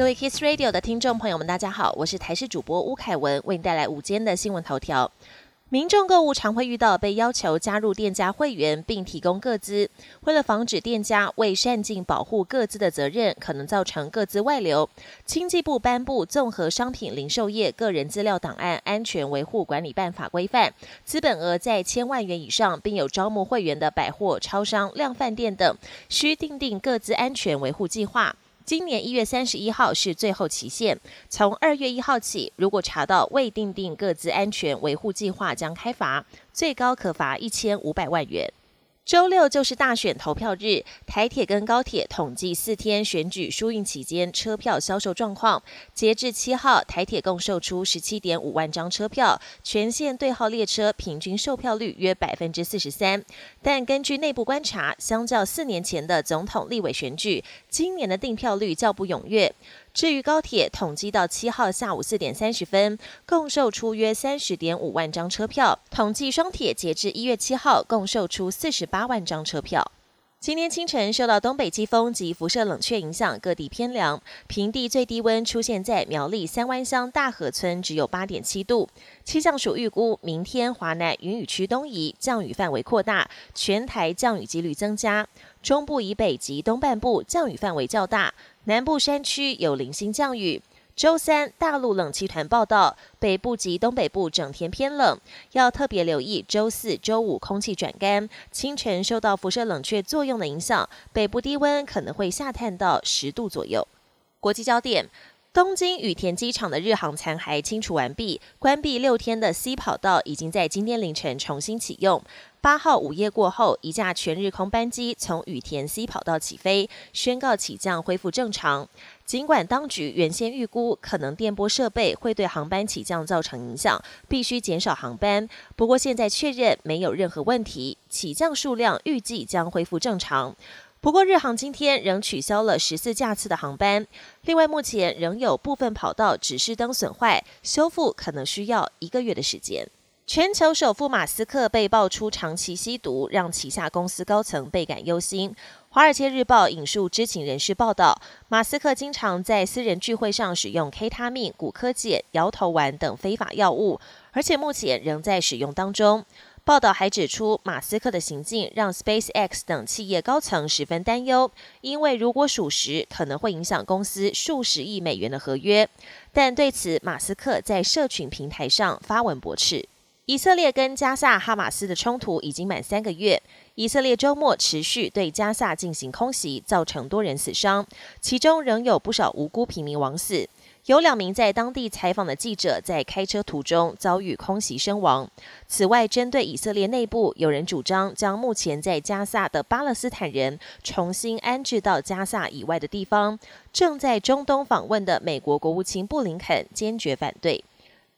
各位 Kiss Radio 的听众朋友们，大家好，我是台视主播吴凯文，为您带来午间的新闻头条。民众购物常会遇到被要求加入店家会员并提供个资，为了防止店家未善尽保护个资的责任，可能造成个资外流，经济部颁布《综合商品零售业个人资料档案安全维护管理办法》规范，资本额在千万元以上，并有招募会员的百货、超商、量贩店等，需订定个资安全维护计划。今年一月三十一号是最后期限，从二月一号起，如果查到未订定各自安全维护计划，将开罚，最高可罚一千五百万元。周六就是大选投票日，台铁跟高铁统计四天选举输运期间车票销售状况。截至七号，台铁共售出十七点五万张车票，全线对号列车平均售票率约百分之四十三。但根据内部观察，相较四年前的总统立委选举，今年的订票率较不踊跃。至于高铁，统计到七号下午四点三十分，共售出约三十点五万张车票。统计双铁截至一月七号，共售出四十八万张车票。今天清晨受到东北季风及辐射冷却影响，各地偏凉，平地最低温出现在苗栗三湾乡大河村，只有八点七度。气象署预估，明天华南云雨区东移，降雨范围扩大，全台降雨几率增加。中部以北及东半部降雨范围较大，南部山区有零星降雨。周三，大陆冷气团报道，北部及东北部整天偏冷，要特别留意周四周五空气转干，清晨受到辐射冷却作用的影响，北部低温可能会下探到十度左右。国际焦点。东京羽田机场的日航残骸清除完毕，关闭六天的 C 跑道已经在今天凌晨重新启用。八号午夜过后，一架全日空班机从羽田 C 跑道起飞，宣告起降恢复正常。尽管当局原先预估可能电波设备会对航班起降造成影响，必须减少航班，不过现在确认没有任何问题，起降数量预计将恢复正常。不过，日航今天仍取消了十四架次的航班。另外，目前仍有部分跑道指示灯损坏，修复可能需要一个月的时间。全球首富马斯克被爆出长期吸毒，让旗下公司高层倍感忧心。《华尔街日报》引述知情人士报道，马斯克经常在私人聚会上使用 K 他命、骨科碱、摇头丸等非法药物，而且目前仍在使用当中。报道还指出，马斯克的行径让 SpaceX 等企业高层十分担忧，因为如果属实，可能会影响公司数十亿美元的合约。但对此，马斯克在社群平台上发文驳斥。以色列跟加萨哈马斯的冲突已经满三个月，以色列周末持续对加萨进行空袭，造成多人死伤，其中仍有不少无辜平民枉死。有两名在当地采访的记者在开车途中遭遇空袭身亡。此外，针对以色列内部，有人主张将目前在加萨的巴勒斯坦人重新安置到加萨以外的地方。正在中东访问的美国国务卿布林肯坚决反对。